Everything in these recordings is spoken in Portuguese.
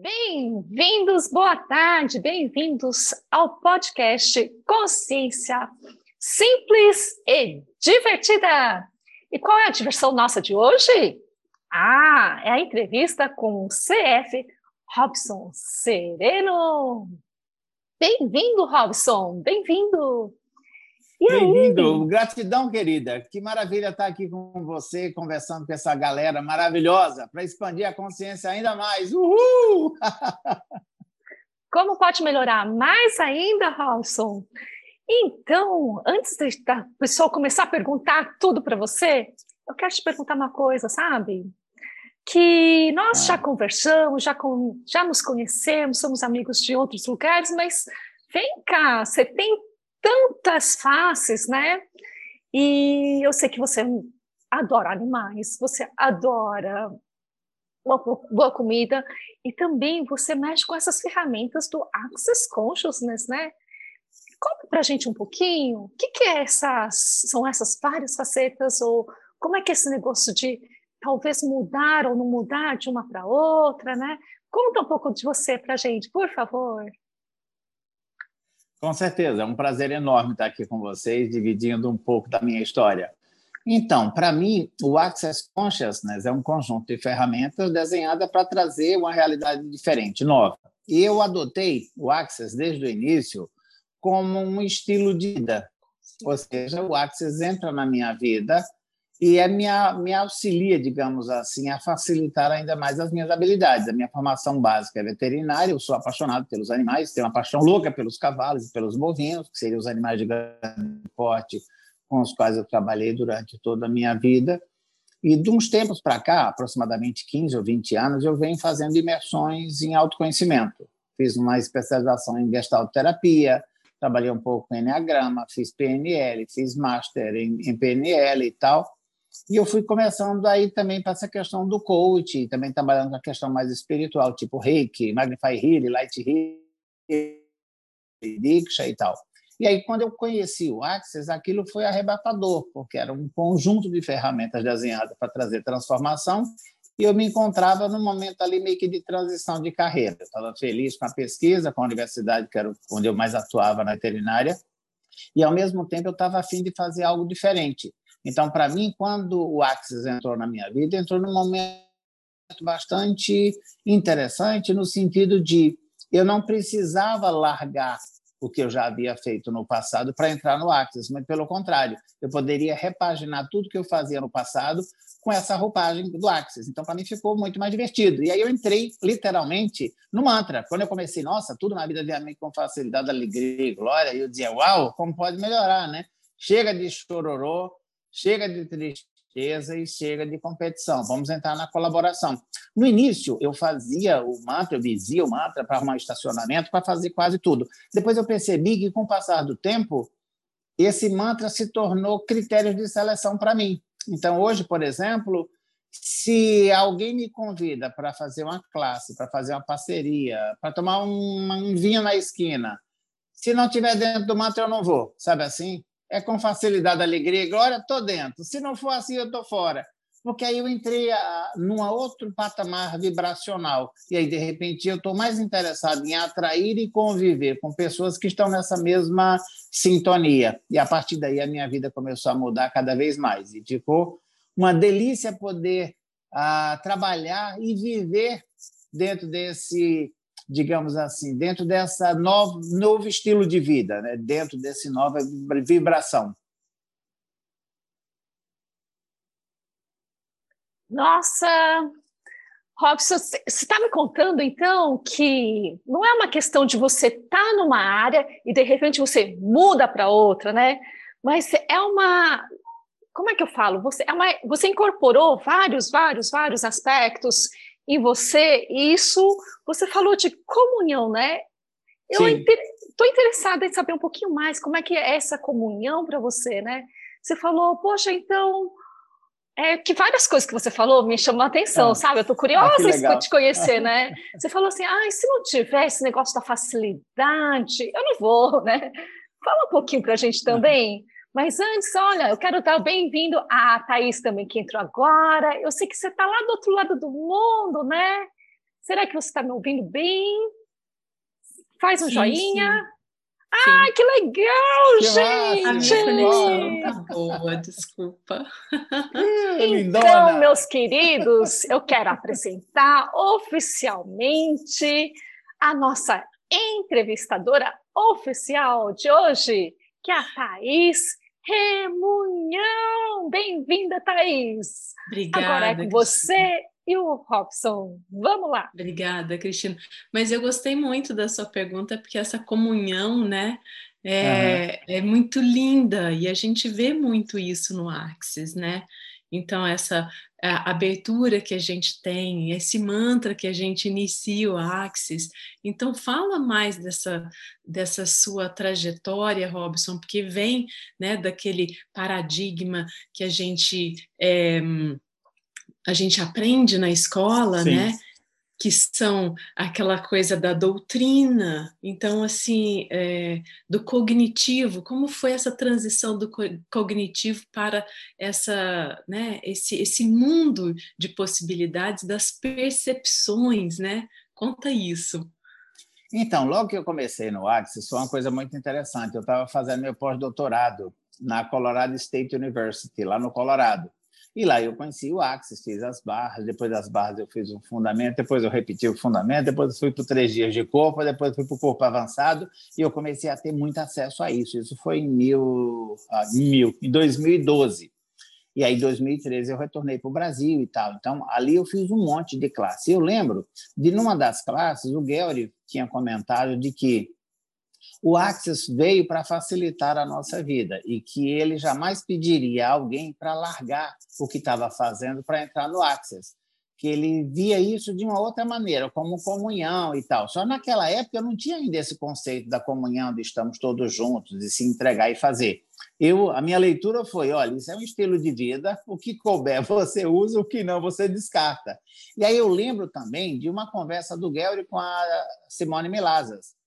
Bem-vindos, boa tarde, bem-vindos ao podcast Consciência Simples e Divertida. E qual é a diversão nossa de hoje? Ah, é a entrevista com o CF Robson Sereno. Bem-vindo, Robson, bem-vindo. Bem-vindo, gratidão, querida. Que maravilha estar aqui com você, conversando com essa galera maravilhosa, para expandir a consciência ainda mais. Uhul! Como pode melhorar mais ainda, Robson? Então, antes da pessoa começar a perguntar tudo para você, eu quero te perguntar uma coisa, sabe? Que nós já ah. conversamos, já, com, já nos conhecemos, somos amigos de outros lugares, mas vem cá, você tem tantas faces, né? E eu sei que você adora animais, você adora uma boa comida e também você mexe com essas ferramentas do Access Consciousness, né? Conta para a gente um pouquinho, o que, que é essas, são essas várias facetas ou como é que é esse negócio de talvez mudar ou não mudar de uma para outra, né? Conta um pouco de você para a gente, por favor. Com certeza, é um prazer enorme estar aqui com vocês, dividindo um pouco da minha história. Então, para mim, o Access Consciousness é um conjunto de ferramentas desenhada para trazer uma realidade diferente, nova. E eu adotei o Access desde o início como um estilo de vida. Ou seja, o Access entra na minha vida e é minha, me auxilia, digamos assim, a facilitar ainda mais as minhas habilidades. A minha formação básica é veterinária, eu sou apaixonado pelos animais, tenho uma paixão louca pelos cavalos e pelos bovinos, que seriam os animais de grande porte com os quais eu trabalhei durante toda a minha vida. E de uns tempos para cá, aproximadamente 15 ou 20 anos, eu venho fazendo imersões em autoconhecimento. Fiz uma especialização em gestalt terapia, trabalhei um pouco em Enneagrama, fiz PNL, fiz Master em, em PNL e tal. E eu fui começando aí também para essa questão do coach, também trabalhando com a questão mais espiritual, tipo Reiki, Magnify Healing, Light Healing, Diksha e tal. E aí, quando eu conheci o Access, aquilo foi arrebatador, porque era um conjunto de ferramentas desenhadas para trazer transformação, e eu me encontrava num momento ali meio que de transição de carreira. Eu estava feliz com a pesquisa, com a universidade, que era onde eu mais atuava na veterinária, e, ao mesmo tempo, eu estava afim de fazer algo diferente. Então, para mim, quando o Axis entrou na minha vida, entrou num momento bastante interessante, no sentido de eu não precisava largar o que eu já havia feito no passado para entrar no Axis, mas pelo contrário, eu poderia repaginar tudo que eu fazia no passado com essa roupagem do Axis. Então, para mim, ficou muito mais divertido. E aí eu entrei, literalmente, no mantra. Quando eu comecei, nossa, tudo na vida vinha com facilidade, alegria e glória, e eu dizia, uau, como pode melhorar, né? Chega de chororô, chega de tristeza e chega de competição. Vamos entrar na colaboração. No início, eu fazia o mantra, eu dizia o mantra para arrumar estacionamento, para fazer quase tudo. Depois eu percebi que, com o passar do tempo, esse mantra se tornou critério de seleção para mim. Então, hoje, por exemplo, se alguém me convida para fazer uma classe, para fazer uma parceria, para tomar um, um vinho na esquina, se não tiver dentro do mantra, eu não vou, sabe assim? É com facilidade, alegria e glória, estou dentro. Se não for assim, eu estou fora. Porque aí eu entrei a, num outro patamar vibracional. E aí, de repente, eu estou mais interessado em atrair e conviver com pessoas que estão nessa mesma sintonia. E a partir daí, a minha vida começou a mudar cada vez mais. E ficou uma delícia poder ah, trabalhar e viver dentro desse digamos assim, dentro dessa novo, novo estilo de vida, né? dentro dessa nova vibração. Nossa, Robson, você está me contando então que não é uma questão de você estar tá numa área e de repente você muda para outra, né? Mas é uma, como é que eu falo? Você, é uma, você incorporou vários, vários, vários aspectos em você, e isso você falou de comunhão, né? Eu estou inter... interessada em saber um pouquinho mais como é que é essa comunhão para você, né? Você falou, poxa, então é que várias coisas que você falou me chamam a atenção, ah, sabe? Eu estou curiosa ah, de te conhecer, né? Você falou assim, ah, se não tiver esse negócio da facilidade, eu não vou, né? Fala um pouquinho para a gente também. Mas antes, olha, eu quero dar bem-vindo a Thaís também, que entrou agora. Eu sei que você está lá do outro lado do mundo, né? Será que você está me ouvindo bem? Faz um sim, joinha. Sim. Ah, que legal, que gente! A minha conexão tá boa, desculpa. então, meus queridos, eu quero apresentar oficialmente a nossa entrevistadora oficial de hoje, que é a Thaís Remunhão. Bem-vinda, Thaís! Obrigada. Agora é com você e o Robson. Vamos lá. Obrigada, Cristina. Mas eu gostei muito da sua pergunta, porque essa comunhão, né, é, uhum. é muito linda e a gente vê muito isso no Axis, né? Então, essa abertura que a gente tem, esse mantra que a gente inicia o Axis. Então, fala mais dessa, dessa sua trajetória, Robson, porque vem né, daquele paradigma que a gente. É, a gente aprende na escola, Sim. né? Que são aquela coisa da doutrina, então, assim, é, do cognitivo, como foi essa transição do cognitivo para essa, né, esse, esse mundo de possibilidades das percepções, né? Conta isso. Então, logo que eu comecei no Axis, foi uma coisa muito interessante. Eu estava fazendo meu pós-doutorado na Colorado State University, lá no Colorado. E lá eu conheci o Axis, fiz as barras, depois das barras eu fiz um fundamento, depois eu repeti o fundamento, depois fui para três dias de corpo, depois fui para o corpo avançado e eu comecei a ter muito acesso a isso. Isso foi em, mil, ah, mil, em 2012. E aí, em 2013, eu retornei para o Brasil e tal. Então, ali eu fiz um monte de classe. Eu lembro de, numa das classes, o Gary tinha comentado de que o Access veio para facilitar a nossa vida e que ele jamais pediria a alguém para largar o que estava fazendo para entrar no Access, que ele via isso de uma outra maneira, como comunhão e tal. Só naquela época eu não tinha ainda esse conceito da comunhão, de estamos todos juntos, de se entregar e fazer. Eu, a minha leitura foi, olha, isso é um estilo de vida, o que couber você usa, o que não você descarta. E aí eu lembro também de uma conversa do Gary com a Simone Milazas,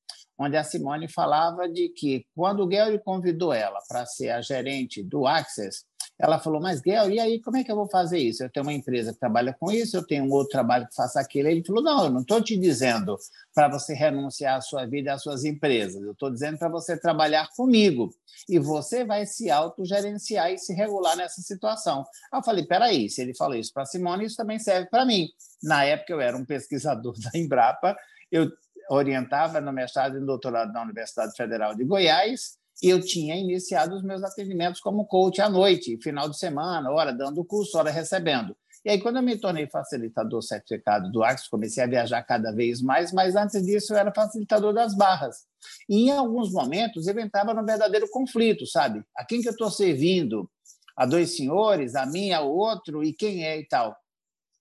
onde a Simone falava de que quando o Gary convidou ela para ser a gerente do Access, ela falou, mas Gary, e aí como é que eu vou fazer isso? Eu tenho uma empresa que trabalha com isso, eu tenho um outro trabalho que faça aquilo. Ele falou, não, eu não estou te dizendo para você renunciar à sua vida e às suas empresas, eu estou dizendo para você trabalhar comigo e você vai se autogerenciar e se regular nessa situação. Eu falei, peraí, se ele falou isso para Simone, isso também serve para mim. Na época eu era um pesquisador da Embrapa, eu orientava no mestrado e doutorado na Universidade Federal de Goiás, e eu tinha iniciado os meus atendimentos como coach à noite, final de semana, hora dando curso, hora recebendo. E aí, quando eu me tornei facilitador certificado do Axis, comecei a viajar cada vez mais, mas antes disso eu era facilitador das barras. E em alguns momentos eu entrava num verdadeiro conflito, sabe? A quem que eu estou servindo? A dois senhores, a mim, a outro, e quem é e tal.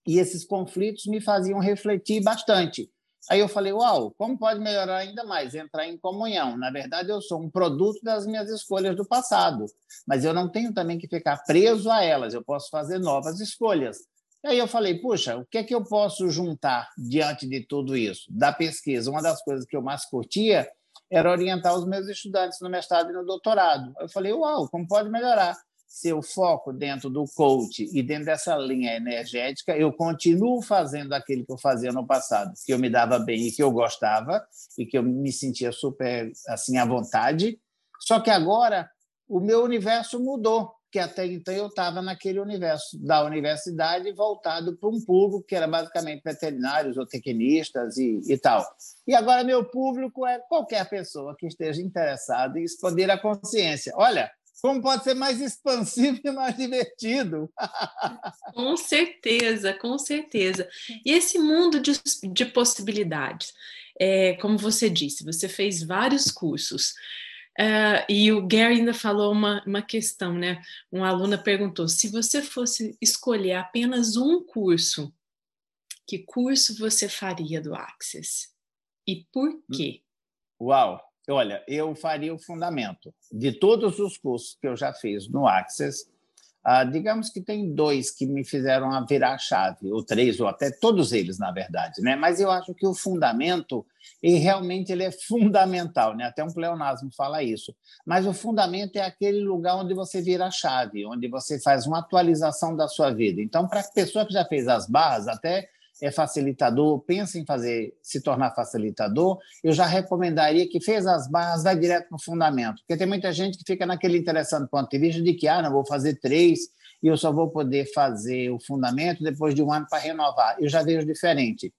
E esses conflitos me faziam refletir bastante. Aí eu falei, uau, como pode melhorar ainda mais? Entrar em comunhão. Na verdade, eu sou um produto das minhas escolhas do passado, mas eu não tenho também que ficar preso a elas, eu posso fazer novas escolhas. E aí eu falei, puxa, o que é que eu posso juntar diante de tudo isso? Da pesquisa, uma das coisas que eu mais curtia era orientar os meus estudantes no mestrado e no doutorado. Eu falei, uau, como pode melhorar? Seu foco dentro do coach e dentro dessa linha energética, eu continuo fazendo aquilo que eu fazia no passado, que eu me dava bem e que eu gostava e que eu me sentia super assim à vontade. Só que agora o meu universo mudou, que até então eu estava naquele universo da universidade voltado para um público que era basicamente veterinários ou tecnistas e, e tal. E agora meu público é qualquer pessoa que esteja interessada em expandir a consciência. Olha, como pode ser mais expansivo e mais divertido. com certeza, com certeza. E esse mundo de, de possibilidades, é, como você disse, você fez vários cursos. Uh, e o Gary ainda falou uma, uma questão, né? Um aluno perguntou: se você fosse escolher apenas um curso, que curso você faria do Access? E por quê? Uau! Olha, eu faria o fundamento de todos os cursos que eu já fiz no Access. Ah, digamos que tem dois que me fizeram a virar a chave, ou três, ou até todos eles, na verdade. Né? Mas eu acho que o fundamento, e realmente ele é fundamental, né? até um pleonasmo fala isso. Mas o fundamento é aquele lugar onde você vira a chave, onde você faz uma atualização da sua vida. Então, para a pessoa que já fez as barras, até é facilitador, pensa em fazer, se tornar facilitador, eu já recomendaria que fez as barras, vai direto no fundamento, porque tem muita gente que fica naquele interessante ponto de vista de que, ah, não, vou fazer três e eu só vou poder fazer o fundamento depois de um ano para renovar. Eu já vejo diferente.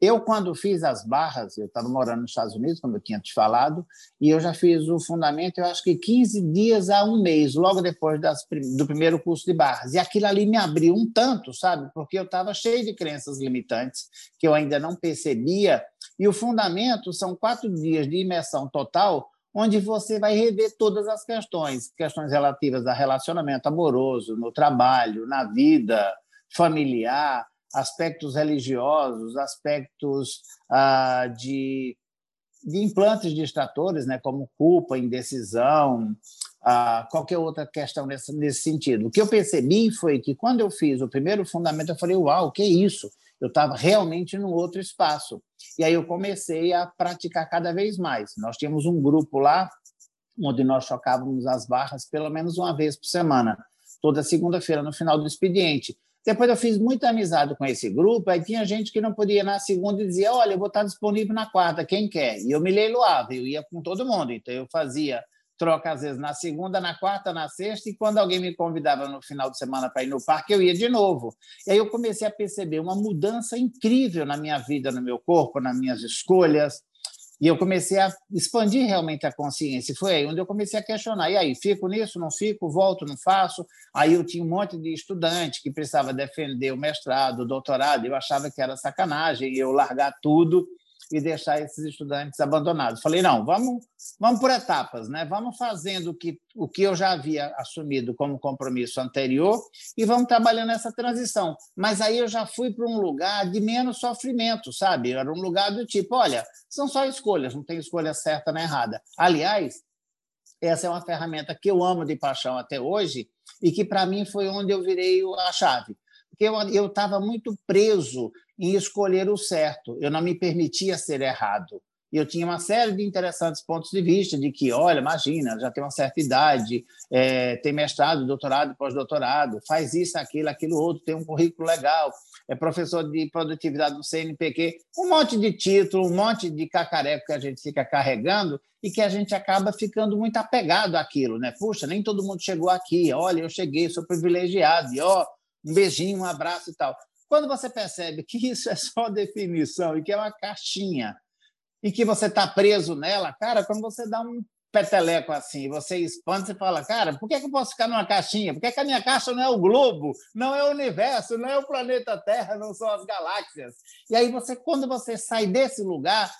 Eu, quando fiz as barras, eu estava morando nos Estados Unidos, como eu tinha te falado, e eu já fiz o fundamento, eu acho que 15 dias a um mês, logo depois das, do primeiro curso de barras. E aquilo ali me abriu um tanto, sabe? Porque eu estava cheio de crenças limitantes que eu ainda não percebia. E o fundamento são quatro dias de imersão total, onde você vai rever todas as questões, questões relativas a relacionamento amoroso, no trabalho, na vida familiar, aspectos religiosos, aspectos ah, de, de implantes distratores, né, como culpa, indecisão, ah, qualquer outra questão nesse, nesse sentido. O que eu percebi foi que, quando eu fiz o primeiro fundamento, eu falei, uau, que é isso? Eu estava realmente num outro espaço. E aí eu comecei a praticar cada vez mais. Nós tínhamos um grupo lá, onde nós chocávamos as barras pelo menos uma vez por semana, toda segunda-feira, no final do expediente. Depois eu fiz muita amizade com esse grupo, aí tinha gente que não podia ir na segunda e dizia, olha, eu vou estar disponível na quarta, quem quer? E eu me leiloava, eu ia com todo mundo, então eu fazia troca às vezes na segunda, na quarta, na sexta, e quando alguém me convidava no final de semana para ir no parque, eu ia de novo. E aí eu comecei a perceber uma mudança incrível na minha vida, no meu corpo, nas minhas escolhas, e eu comecei a expandir realmente a consciência. Foi aí onde eu comecei a questionar. E aí, fico nisso, não fico, volto, não faço? Aí eu tinha um monte de estudante que precisava defender o mestrado, o doutorado. Eu achava que era sacanagem eu largar tudo e deixar esses estudantes abandonados. Falei, não, vamos, vamos por etapas, né? vamos fazendo o que, o que eu já havia assumido como compromisso anterior e vamos trabalhando essa transição. Mas aí eu já fui para um lugar de menos sofrimento, sabe? Era um lugar do tipo, olha, são só escolhas, não tem escolha certa nem errada. Aliás, essa é uma ferramenta que eu amo de paixão até hoje e que, para mim, foi onde eu virei a chave porque eu estava muito preso em escolher o certo. Eu não me permitia ser errado. E eu tinha uma série de interessantes pontos de vista de que, olha, imagina, já tem uma certa idade, é, tem mestrado, doutorado, pós-doutorado, faz isso, aquilo, aquilo outro, tem um currículo legal, é professor de produtividade do CNPq, um monte de título, um monte de cacareco que a gente fica carregando e que a gente acaba ficando muito apegado àquilo, né? Puxa, nem todo mundo chegou aqui, olha, eu cheguei, sou privilegiado, e ó, um beijinho, um abraço e tal. Quando você percebe que isso é só definição e que é uma caixinha e que você está preso nela, cara, quando você dá um peteleco assim, você expande, você fala, cara, por que, que eu posso ficar numa caixinha? Por que, que a minha caixa não é o globo, não é o universo, não é o planeta Terra, não são as galáxias? E aí você, quando você sai desse lugar,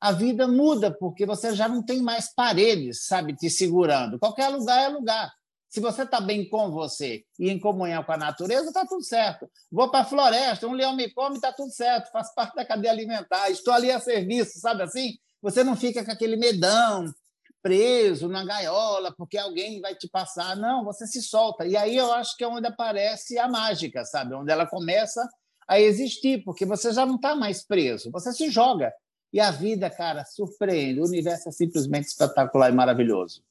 a vida muda, porque você já não tem mais paredes, sabe, te segurando. Qualquer lugar é lugar. Se você está bem com você e em comunhão com a natureza, está tudo certo. Vou para a floresta, um leão me come, está tudo certo, faz parte da cadeia alimentar, estou ali a serviço, sabe assim? Você não fica com aquele medão, preso na gaiola, porque alguém vai te passar. Não, você se solta. E aí eu acho que é onde aparece a mágica, sabe? Onde ela começa a existir, porque você já não está mais preso, você se joga. E a vida, cara, surpreende. O universo é simplesmente espetacular e maravilhoso.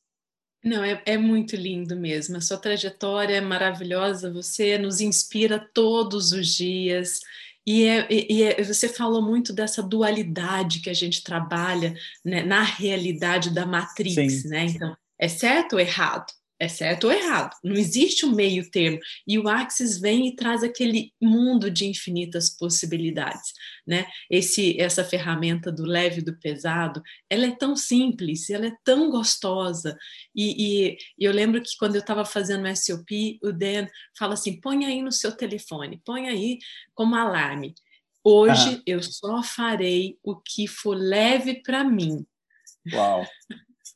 Não, é, é muito lindo mesmo. A sua trajetória é maravilhosa, você nos inspira todos os dias. E, é, e é, você falou muito dessa dualidade que a gente trabalha né, na realidade da Matrix, Sim. né? Então, é certo ou errado? é certo ou errado, não existe um meio termo. E o Axis vem e traz aquele mundo de infinitas possibilidades, né? Esse, essa ferramenta do leve e do pesado, ela é tão simples, ela é tão gostosa. E, e, e eu lembro que quando eu estava fazendo o SOP, o Dan fala assim: põe aí no seu telefone, põe aí como alarme. Hoje eu só farei o que for leve para mim. Uau!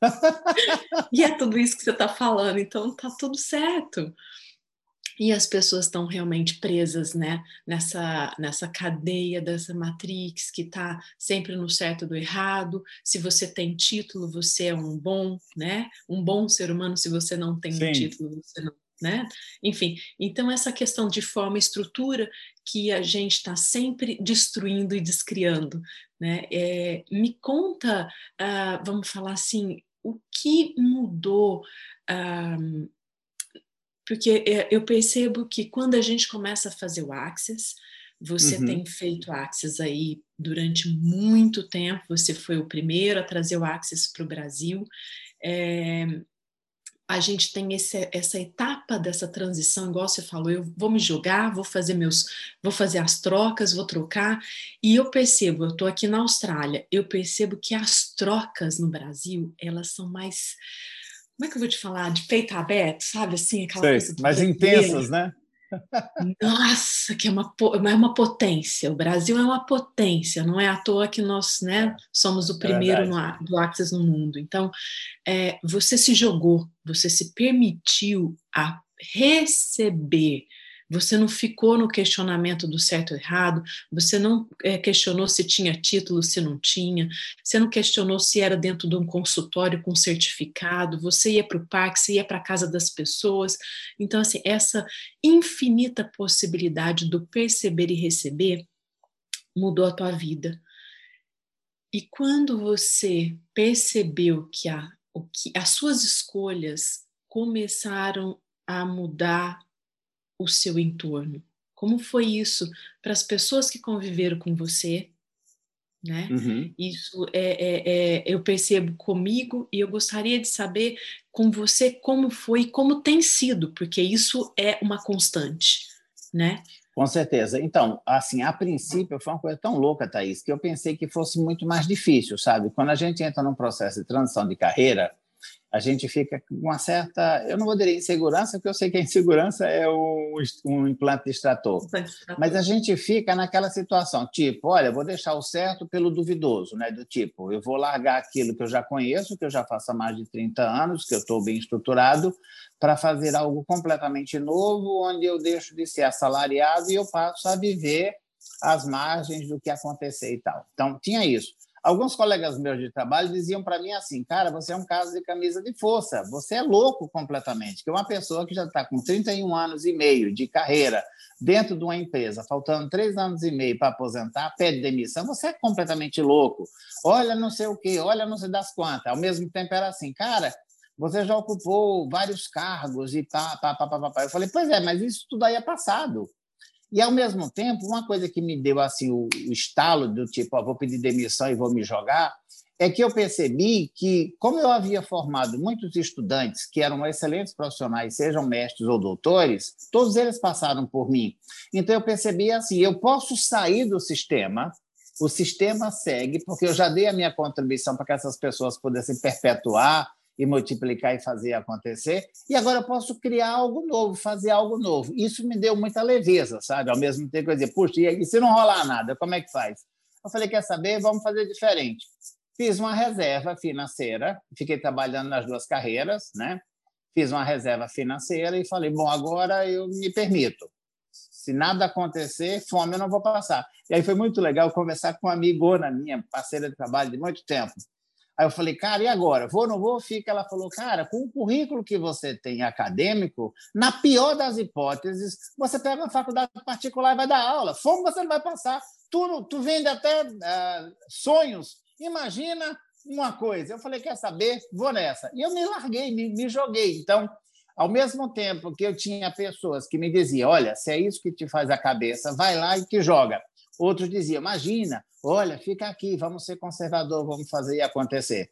e é tudo isso que você está falando, então tá tudo certo. E as pessoas estão realmente presas, né, nessa, nessa cadeia dessa matrix que está sempre no certo do errado. Se você tem título, você é um bom, né, um bom ser humano. Se você não tem um título, você não, né? Enfim, então essa questão de forma e estrutura que a gente está sempre destruindo e descriando, né? É, me conta, uh, vamos falar assim, o que mudou? Um, porque é, eu percebo que quando a gente começa a fazer o Access, Você uhum. tem feito Axis aí durante muito tempo, você foi o primeiro a trazer o Axis para o Brasil. É, a gente tem esse, essa etapa dessa transição, igual você falou, eu vou me jogar, vou fazer meus, vou fazer as trocas, vou trocar, e eu percebo, eu estou aqui na Austrália, eu percebo que as trocas no Brasil, elas são mais, como é que eu vou te falar, de peito aberto, sabe, assim, aquela Sei, coisa mais intensas, né? Nossa, que é uma, é uma potência. O Brasil é uma potência, não é à toa que nós né, somos o primeiro é no, do Access no mundo. Então, é, você se jogou, você se permitiu a receber você não ficou no questionamento do certo ou errado, você não é, questionou se tinha título, se não tinha, você não questionou se era dentro de um consultório com certificado, você ia para o parque, você ia para a casa das pessoas. Então, assim, essa infinita possibilidade do perceber e receber mudou a tua vida. E quando você percebeu que, a, que as suas escolhas começaram a mudar o seu entorno? Como foi isso para as pessoas que conviveram com você? Né? Uhum. Isso é, é, é, eu percebo comigo e eu gostaria de saber com você como foi como tem sido, porque isso é uma constante, né? Com certeza. Então, assim, a princípio foi uma coisa tão louca, Thaís, que eu pensei que fosse muito mais difícil, sabe? Quando a gente entra num processo de transição de carreira, a gente fica com uma certa, eu não vou dizer insegurança, porque eu sei que a insegurança é um, um implante de extrator, mas a gente fica naquela situação, tipo, olha, vou deixar o certo pelo duvidoso, né? do tipo, eu vou largar aquilo que eu já conheço, que eu já faço há mais de 30 anos, que eu estou bem estruturado, para fazer algo completamente novo, onde eu deixo de ser assalariado e eu passo a viver às margens do que acontecer e tal. Então, tinha isso. Alguns colegas meus de trabalho diziam para mim assim, cara, você é um caso de camisa de força, você é louco completamente, que uma pessoa que já está com 31 anos e meio de carreira dentro de uma empresa, faltando três anos e meio para aposentar, pede demissão, você é completamente louco. Olha não sei o quê, olha não sei das quantas. Ao mesmo tempo era assim, cara, você já ocupou vários cargos e pá, pá, pá, pá, pá. Eu falei, pois é, mas isso tudo aí é passado. E, ao mesmo tempo, uma coisa que me deu assim o, o estalo do tipo, vou pedir demissão e vou me jogar, é que eu percebi que, como eu havia formado muitos estudantes que eram excelentes profissionais, sejam mestres ou doutores, todos eles passaram por mim. Então, eu percebi assim: eu posso sair do sistema, o sistema segue, porque eu já dei a minha contribuição para que essas pessoas pudessem perpetuar e multiplicar e fazer acontecer. E agora eu posso criar algo novo, fazer algo novo. Isso me deu muita leveza, sabe? Ao mesmo tempo, eu dizer, puxa, e se não rolar nada, como é que faz? Eu falei, quer saber? Vamos fazer diferente. Fiz uma reserva financeira, fiquei trabalhando nas duas carreiras, né? Fiz uma reserva financeira e falei, bom, agora eu me permito. Se nada acontecer, fome eu não vou passar. E aí foi muito legal conversar com uma amigona minha, parceira de trabalho de muito tempo. Aí eu falei, cara, e agora? Vou ou não vou? Fica. Ela falou, cara, com o currículo que você tem acadêmico, na pior das hipóteses, você pega uma faculdade particular e vai dar aula. Como você não vai passar? Tu, tu vende até uh, sonhos. Imagina uma coisa. Eu falei, quer saber? Vou nessa. E eu me larguei, me, me joguei. Então, ao mesmo tempo que eu tinha pessoas que me diziam, olha, se é isso que te faz a cabeça, vai lá e que joga. Outros diziam, imagina, olha, fica aqui, vamos ser conservador, vamos fazer acontecer.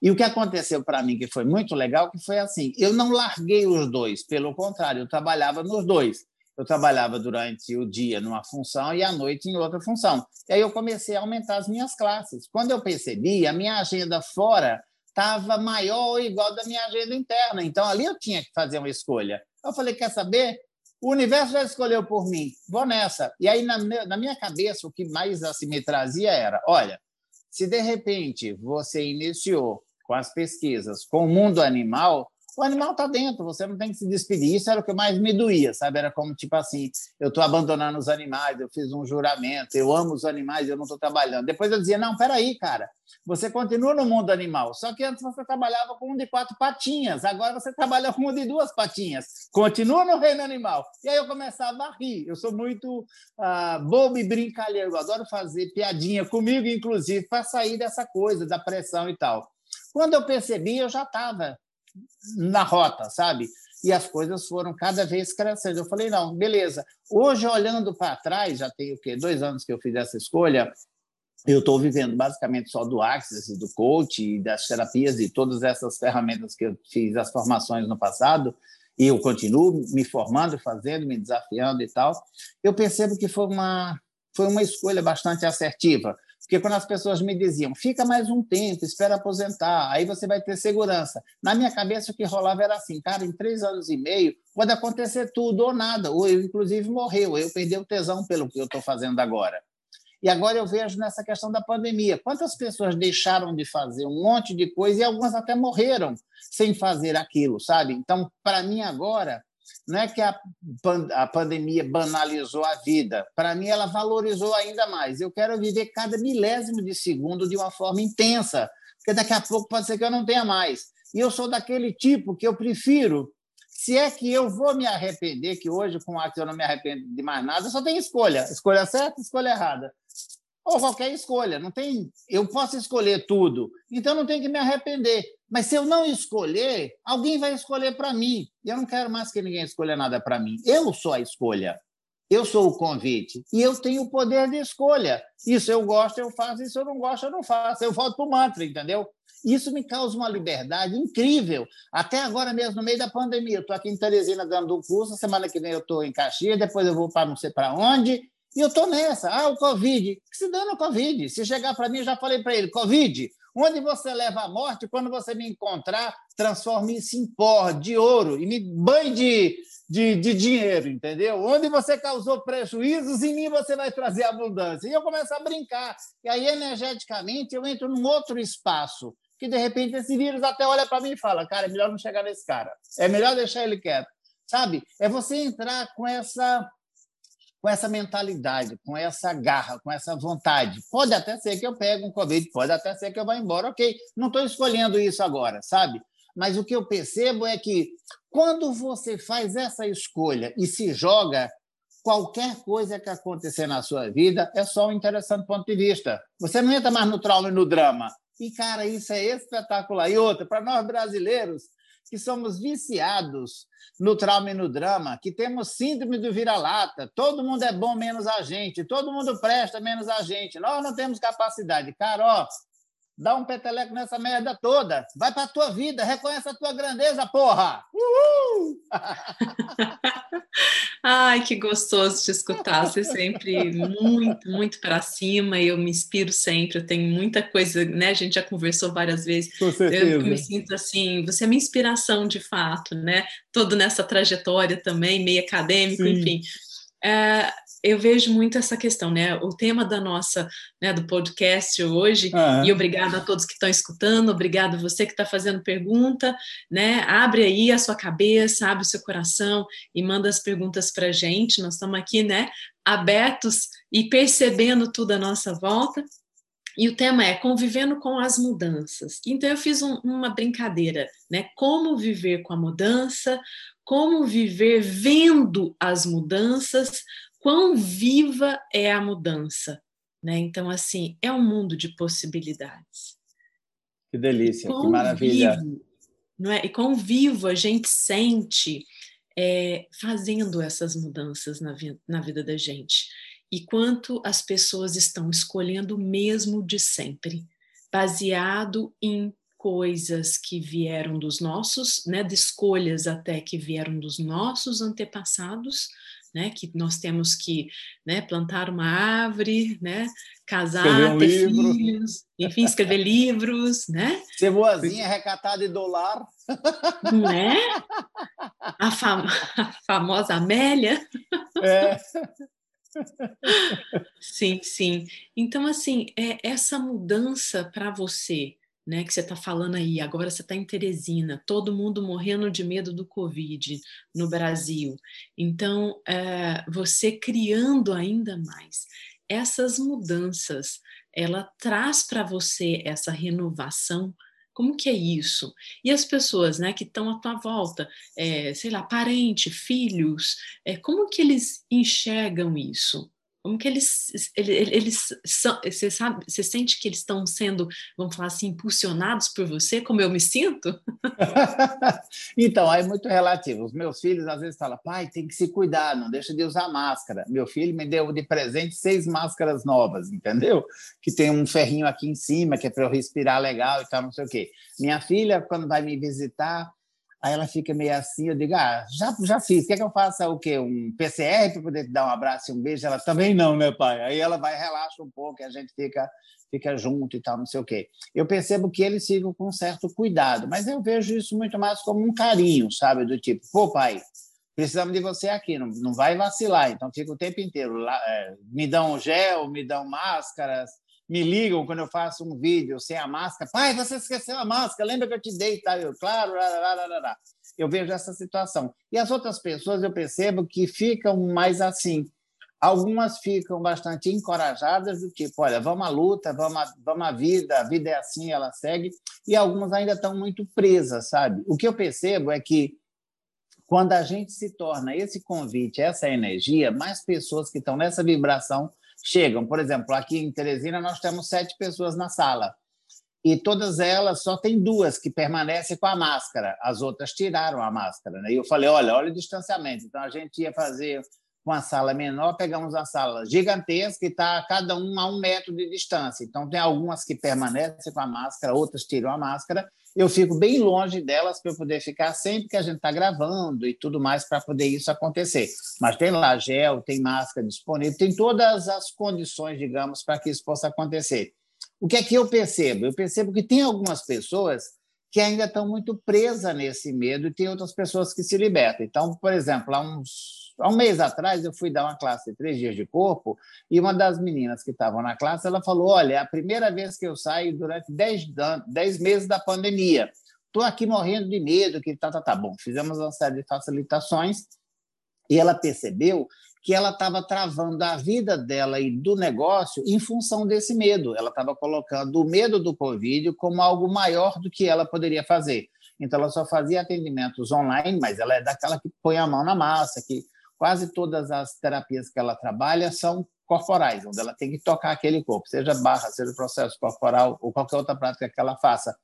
E o que aconteceu para mim, que foi muito legal, que foi assim, eu não larguei os dois, pelo contrário, eu trabalhava nos dois. Eu trabalhava durante o dia numa função e à noite em outra função. E aí eu comecei a aumentar as minhas classes. Quando eu percebi, a minha agenda fora estava maior ou igual da minha agenda interna. Então ali eu tinha que fazer uma escolha. Eu falei, quer saber? O universo já escolheu por mim, vou nessa. E aí, na, na minha cabeça, o que mais assim, me trazia era: olha, se de repente você iniciou com as pesquisas com o mundo animal, o animal está dentro, você não tem que se despedir. Isso era o que mais me doía, sabe? Era como tipo assim: eu estou abandonando os animais, eu fiz um juramento, eu amo os animais, eu não estou trabalhando. Depois eu dizia: não, peraí, cara, você continua no mundo animal, só que antes você trabalhava com um de quatro patinhas, agora você trabalha com um de duas patinhas, continua no reino animal. E aí eu começava a rir. Eu sou muito uh, bobo e brincalheiro, eu adoro fazer piadinha comigo, inclusive, para sair dessa coisa da pressão e tal. Quando eu percebi, eu já estava na rota, sabe? e as coisas foram cada vez crescendo. Eu falei, não, beleza. Hoje, olhando para trás, já tem o quê? Dois anos que eu fiz essa escolha, eu estou vivendo basicamente só do Access, do coach, das terapias e todas essas ferramentas que eu fiz as formações no passado, e eu continuo me formando, fazendo, me desafiando e tal. Eu percebo que foi uma, foi uma escolha bastante assertiva, porque quando as pessoas me diziam, fica mais um tempo, espera aposentar, aí você vai ter segurança. Na minha cabeça, o que rolava era assim, cara, em três anos e meio pode acontecer tudo ou nada, ou eu, inclusive, morreu, eu perdi o tesão pelo que eu estou fazendo agora. E agora eu vejo nessa questão da pandemia. Quantas pessoas deixaram de fazer um monte de coisa e algumas até morreram sem fazer aquilo, sabe? Então, para mim agora, não é que a, a pandemia banalizou a vida. Para mim, ela valorizou ainda mais. Eu quero viver cada milésimo de segundo de uma forma intensa, porque daqui a pouco pode ser que eu não tenha mais. E eu sou daquele tipo que eu prefiro se é que eu vou me arrepender, que hoje com o Axel eu não me arrependo de mais nada, só tem escolha. Escolha certa, escolha errada. Ou qualquer escolha. Não tem. Eu posso escolher tudo, então não tenho que me arrepender. Mas se eu não escolher, alguém vai escolher para mim. E eu não quero mais que ninguém escolha nada para mim. Eu sou a escolha. Eu sou o convite. E eu tenho o poder de escolha. Isso eu gosto, eu faço. Isso eu não gosto, eu não faço. Eu volto para o mantra, entendeu? Isso me causa uma liberdade incrível. Até agora mesmo, no meio da pandemia, eu estou aqui em Teresina dando um curso, semana que vem eu estou em Caxias, depois eu vou para não sei para onde, e eu estou nessa. Ah, o Covid. Se dando o Covid. Se chegar para mim, eu já falei para ele, Covid, onde você leva a morte, quando você me encontrar, transforme isso em pó de ouro e me banhe de, de, de, dinheiro, entendeu? Onde você causou prejuízos, em mim você vai trazer abundância. E eu começo a brincar. E aí, energeticamente, eu entro num outro espaço que de repente esse vírus até olha para mim e fala: cara, é melhor não chegar nesse cara, é melhor deixar ele quieto. Sabe? É você entrar com essa com essa mentalidade, com essa garra, com essa vontade. Pode até ser que eu pegue um Covid, pode até ser que eu vá embora, ok. Não estou escolhendo isso agora, sabe? Mas o que eu percebo é que quando você faz essa escolha e se joga, qualquer coisa que acontecer na sua vida é só um interessante ponto de vista. Você não entra mais no trauma e no drama. E, cara, isso é espetacular. E outra, para nós brasileiros, que somos viciados no trauma e no drama, que temos síndrome do vira-lata, todo mundo é bom menos a gente, todo mundo presta menos a gente, nós não temos capacidade. Cara, ó, dá um peteleco nessa merda toda, vai para a tua vida, reconhece a tua grandeza, porra! Uhul! Ai, que gostoso te escutar. Você sempre muito, muito para cima e eu me inspiro sempre. Eu tenho muita coisa, né? A gente já conversou várias vezes. Com certeza. Eu me sinto assim, você é minha inspiração de fato, né? Todo nessa trajetória também, meio acadêmico, Sim. enfim. É, eu vejo muito essa questão, né? O tema da nossa, né, do podcast hoje, ah, é. e obrigada a todos que estão escutando, obrigado você que está fazendo pergunta, né? Abre aí a sua cabeça, abre o seu coração e manda as perguntas para a gente. Nós estamos aqui, né, abertos e percebendo tudo à nossa volta. E o tema é convivendo com as mudanças. Então eu fiz um, uma brincadeira, né? Como viver com a mudança, como viver vendo as mudanças, quão viva é a mudança, né? Então, assim, é um mundo de possibilidades. Que delícia, que maravilha. Vivo, não é? E quão vivo a gente sente é, fazendo essas mudanças na, vi na vida da gente. E quanto as pessoas estão escolhendo o mesmo de sempre, baseado em coisas que vieram dos nossos, né, de escolhas até que vieram dos nossos antepassados, né, que nós temos que né, plantar uma árvore, né, casar, um ter livro. filhos, enfim, escrever livros, né? Ser boazinha, recatada e dólar. Não é? A, fam a famosa Amélia. É. Sim, sim. Então, assim, é essa mudança para você, né, que você está falando aí, agora você está em Teresina, todo mundo morrendo de medo do Covid no Brasil. Então, é, você criando ainda mais essas mudanças, ela traz para você essa renovação. Como que é isso? E as pessoas, né, que estão à tua volta, é, sei lá, parente, filhos, é, como que eles enxergam isso? Como que eles, eles, eles são, você sabe, você sente que eles estão sendo, vamos falar assim, impulsionados por você, como eu me sinto? então, é muito relativo. Os meus filhos às vezes falam, pai, tem que se cuidar, não deixa de usar máscara. Meu filho me deu de presente seis máscaras novas, entendeu? Que tem um ferrinho aqui em cima, que é para eu respirar legal e tal, não sei o quê. Minha filha, quando vai me visitar, Aí ela fica meio assim, eu digo, ah, já, já fiz, quer que eu faça o quê? Um PCR para poder te dar um abraço e um beijo? Ela, também não, né, pai? Aí ela vai, relaxa um pouco, e a gente fica, fica junto e tal, não sei o quê. Eu percebo que eles ficam com um certo cuidado, mas eu vejo isso muito mais como um carinho, sabe? Do tipo, pô, pai, precisamos de você aqui, não, não vai vacilar, então fica o tempo inteiro lá, é, me dão gel, me dão máscaras, me ligam quando eu faço um vídeo sem a máscara. Pai, você esqueceu a máscara, lembra que eu te dei? Tá? Eu, claro, lá, eu vejo essa situação. E as outras pessoas eu percebo que ficam mais assim. Algumas ficam bastante encorajadas, do tipo, olha, vamos à luta, vamos à, vamos à vida, a vida é assim, ela segue. E algumas ainda estão muito presas, sabe? O que eu percebo é que quando a gente se torna esse convite, essa energia, mais pessoas que estão nessa vibração chegam. Por exemplo, aqui em Teresina nós temos sete pessoas na sala e todas elas só tem duas que permanecem com a máscara, as outras tiraram a máscara. Né? E eu falei, olha, olha o distanciamento. Então a gente ia fazer uma sala menor, pegamos uma sala gigantesca e está cada um a um metro de distância. Então tem algumas que permanecem com a máscara, outras tiram a máscara. Eu fico bem longe delas para eu poder ficar sempre que a gente está gravando e tudo mais para poder isso acontecer. Mas tem lá gel, tem máscara disponível, tem todas as condições, digamos, para que isso possa acontecer. O que é que eu percebo? Eu percebo que tem algumas pessoas que ainda estão muito presas nesse medo e tem outras pessoas que se libertam. Então, por exemplo, há, uns, há um mês atrás eu fui dar uma classe de três dias de corpo e uma das meninas que estavam na classe ela falou: Olha, é a primeira vez que eu saio durante dez, dez meses da pandemia. Estou aqui morrendo de medo, que tá, tá, tá. Bom, fizemos uma série de facilitações e ela percebeu que ela estava travando a vida dela e do negócio em função desse medo. Ela estava colocando o medo do Covid como algo maior do que ela poderia fazer. Então, ela só fazia atendimentos online, mas ela é daquela que põe a mão na massa, que quase todas as terapias que ela trabalha são corporais, onde ela tem que tocar aquele corpo, seja barra, seja processo corporal ou qualquer outra prática que ela faça.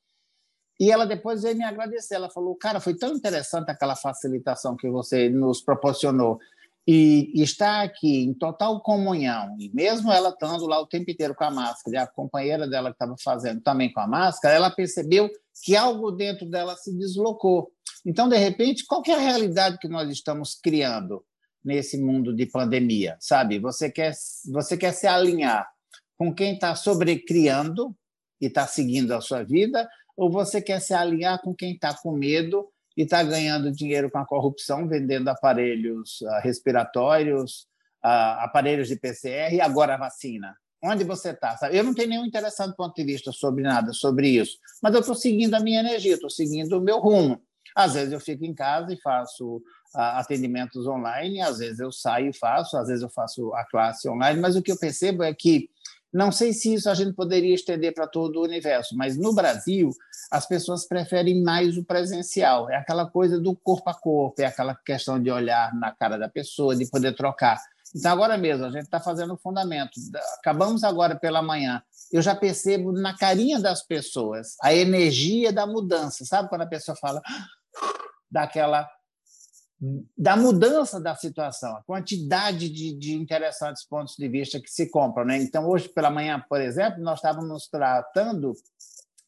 E ela depois veio me agradecer. Ela falou: Cara, foi tão interessante aquela facilitação que você nos proporcionou e, está aqui em total comunhão, e mesmo ela estando lá o tempo inteiro com a máscara, e a companheira dela que estava fazendo também com a máscara, ela percebeu que algo dentro dela se deslocou. Então, de repente, qual é a realidade que nós estamos criando nesse mundo de pandemia? Sabe, você quer, você quer se alinhar com quem está sobrecriando e está seguindo a sua vida, ou você quer se alinhar com quem está com medo e está ganhando dinheiro com a corrupção, vendendo aparelhos uh, respiratórios, uh, aparelhos de PCR e agora a vacina. Onde você está? Eu não tenho nenhum interessante ponto de vista sobre nada, sobre isso, mas eu estou seguindo a minha energia, estou seguindo o meu rumo. Às vezes eu fico em casa e faço uh, atendimentos online, às vezes eu saio e faço, às vezes eu faço a classe online, mas o que eu percebo é que não sei se isso a gente poderia estender para todo o universo, mas no Brasil as pessoas preferem mais o presencial. É aquela coisa do corpo a corpo, é aquela questão de olhar na cara da pessoa, de poder trocar. Então, agora mesmo, a gente está fazendo o fundamento. Acabamos agora pela manhã. Eu já percebo na carinha das pessoas a energia da mudança. Sabe quando a pessoa fala daquela da mudança da situação, a quantidade de, de, interessantes pontos de vista que se compram. Né? Então, hoje pela manhã, por exemplo, nós estávamos tratando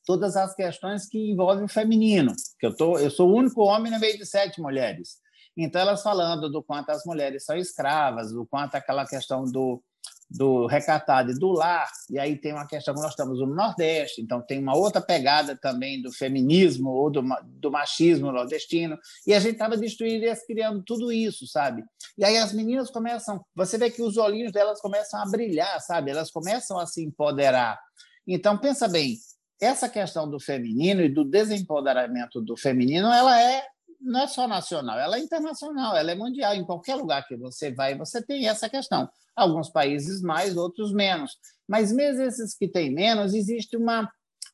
todas as questões que envolvem o feminino, que eu, tô, eu sou o único homem no meio de sete mulheres. Então, elas falando do quanto as mulheres são escravas, do quanto aquela questão do, do recatado e do lar, e aí tem uma questão que nós estamos no Nordeste, então tem uma outra pegada também do feminismo ou do, do machismo nordestino, e a gente estava destruindo e criando tudo isso, sabe? E aí as meninas começam, você vê que os olhinhos delas começam a brilhar, sabe? Elas começam a se empoderar. Então, pensa bem, essa questão do feminino e do desempoderamento do feminino, ela é não é só nacional, ela é internacional, ela é mundial. Em qualquer lugar que você vai, você tem essa questão. Alguns países mais, outros menos. Mas mesmo esses que têm menos, existe uma,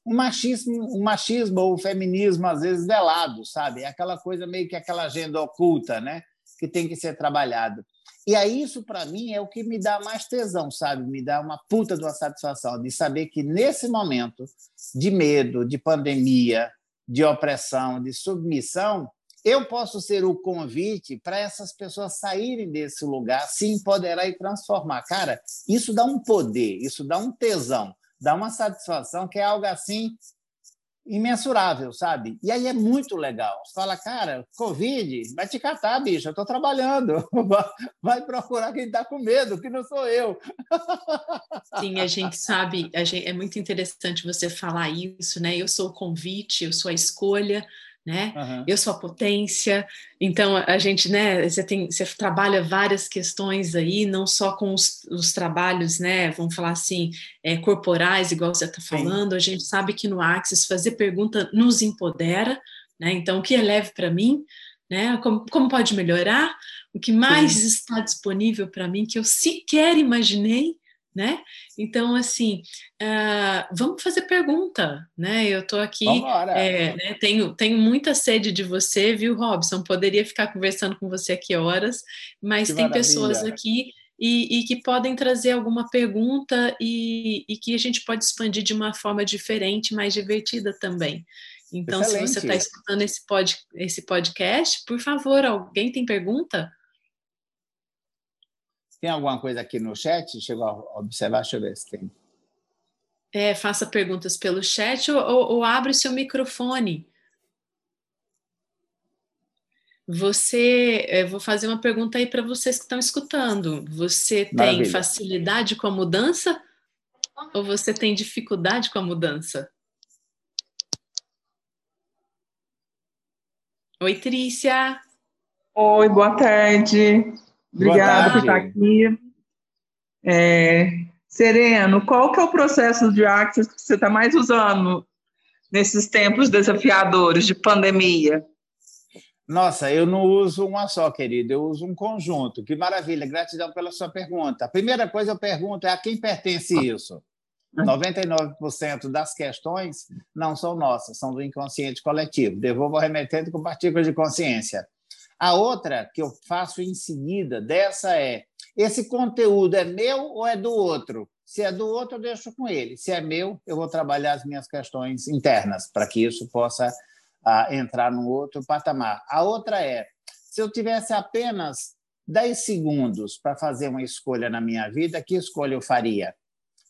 um machismo, um machismo ou o feminismo às vezes velado, sabe? É aquela coisa meio que aquela agenda oculta, né? Que tem que ser trabalhado. E aí isso, para mim, é o que me dá mais tesão, sabe? Me dá uma puta de uma satisfação de saber que, nesse momento de medo, de pandemia, de opressão, de submissão, eu posso ser o convite para essas pessoas saírem desse lugar, se empoderar e transformar. Cara, isso dá um poder, isso dá um tesão, dá uma satisfação que é algo assim imensurável, sabe? E aí é muito legal. Você fala, cara, Covid, vai te catar, bicho, eu estou trabalhando. Vai procurar quem está com medo, que não sou eu. Sim, a gente sabe, a gente, é muito interessante você falar isso, né? Eu sou o convite, eu sou a escolha, né? Uhum. Eu sou a potência. Então a gente, né? Você tem, você trabalha várias questões aí, não só com os, os trabalhos, né? Vamos falar assim, é, corporais, igual você está falando. Sim. A gente sabe que no Axis fazer pergunta nos empodera, né? Então o que é leve para mim, né? Como, como pode melhorar? O que mais Sim. está disponível para mim que eu sequer imaginei né? Então, assim, uh, vamos fazer pergunta, né? Eu estou aqui, é, né, tenho, tenho muita sede de você, viu, Robson? Poderia ficar conversando com você aqui horas, mas que tem maravilha. pessoas aqui e, e, que podem trazer alguma pergunta e, e, que a gente pode expandir de uma forma diferente, mais divertida também. Então, Excelente. se você está escutando esse, pod, esse podcast, por favor, alguém tem pergunta? Tem alguma coisa aqui no chat? Chegou a observar? Deixa eu ver se tem. É, faça perguntas pelo chat ou, ou, ou abre seu microfone. Você, eu vou fazer uma pergunta aí para vocês que estão escutando. Você tem Maravilha. facilidade com a mudança ou você tem dificuldade com a mudança? Oi, Trícia. Oi, boa tarde. Obrigada por estar aqui. É, Sereno, qual que é o processo de Access que você está mais usando nesses tempos desafiadores de pandemia? Nossa, eu não uso uma só, querido, eu uso um conjunto. Que maravilha, gratidão pela sua pergunta. A primeira coisa eu pergunto é a quem pertence isso? 99% das questões não são nossas, são do inconsciente coletivo. Devolvo ao remetente com partículas de consciência. A outra que eu faço em seguida dessa é: esse conteúdo é meu ou é do outro? Se é do outro, eu deixo com ele. Se é meu, eu vou trabalhar as minhas questões internas para que isso possa ah, entrar num outro patamar. A outra é: se eu tivesse apenas 10 segundos para fazer uma escolha na minha vida, que escolha eu faria?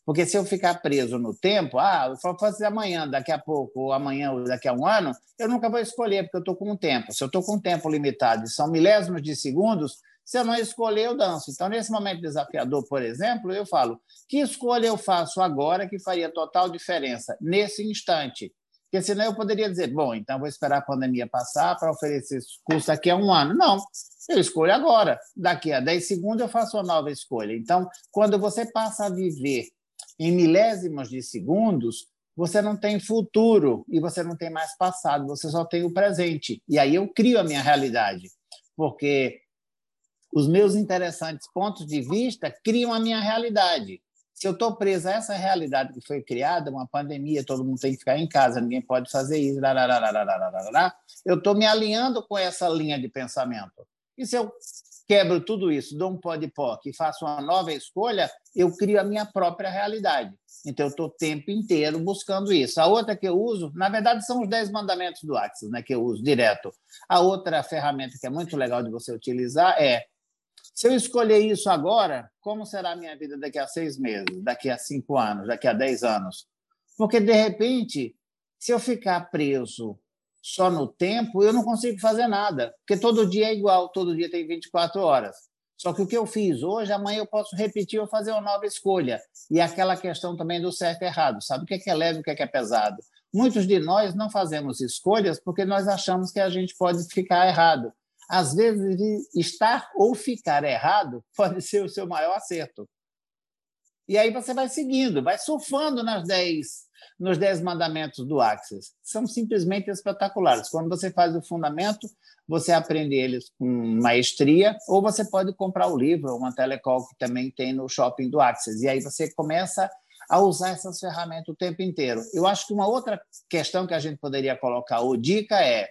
Porque se eu ficar preso no tempo, ah, eu vou fazer amanhã, daqui a pouco, ou amanhã, ou daqui a um ano, eu nunca vou escolher, porque eu estou com um tempo. Se eu estou com um tempo limitado e são milésimos de segundos, se eu não escolher, eu danço. Então, nesse momento desafiador, por exemplo, eu falo: que escolha eu faço agora que faria total diferença nesse instante? Porque senão eu poderia dizer: bom, então vou esperar a pandemia passar para oferecer esse curso daqui a um ano. Não, eu escolho agora. Daqui a 10 segundos eu faço uma nova escolha. Então, quando você passa a viver em milésimos de segundos, você não tem futuro e você não tem mais passado, você só tem o presente. E aí eu crio a minha realidade, porque os meus interessantes pontos de vista criam a minha realidade. Se eu estou preso a essa realidade que foi criada, uma pandemia, todo mundo tem que ficar em casa, ninguém pode fazer isso, eu estou me alinhando com essa linha de pensamento. E se eu quebro tudo isso, dou um pó de pó e faço uma nova escolha, eu crio a minha própria realidade. Então, eu estou o tempo inteiro buscando isso. A outra que eu uso, na verdade, são os 10 mandamentos do Axis, né, que eu uso direto. A outra ferramenta que é muito legal de você utilizar é: se eu escolher isso agora, como será a minha vida daqui a seis meses, daqui a cinco anos, daqui a dez anos? Porque, de repente, se eu ficar preso só no tempo, eu não consigo fazer nada, porque todo dia é igual, todo dia tem 24 horas. Só que o que eu fiz hoje, amanhã eu posso repetir ou fazer uma nova escolha. E aquela questão também do certo e errado. Sabe o que é leve e o que é pesado? Muitos de nós não fazemos escolhas porque nós achamos que a gente pode ficar errado. Às vezes, estar ou ficar errado pode ser o seu maior acerto. E aí você vai seguindo, vai surfando nas 10 nos Dez Mandamentos do Axis. São simplesmente espetaculares. Quando você faz o fundamento, você aprende eles com maestria, ou você pode comprar o livro, uma telecall que também tem no shopping do Axis. E aí você começa a usar essas ferramentas o tempo inteiro. Eu acho que uma outra questão que a gente poderia colocar, ou dica, é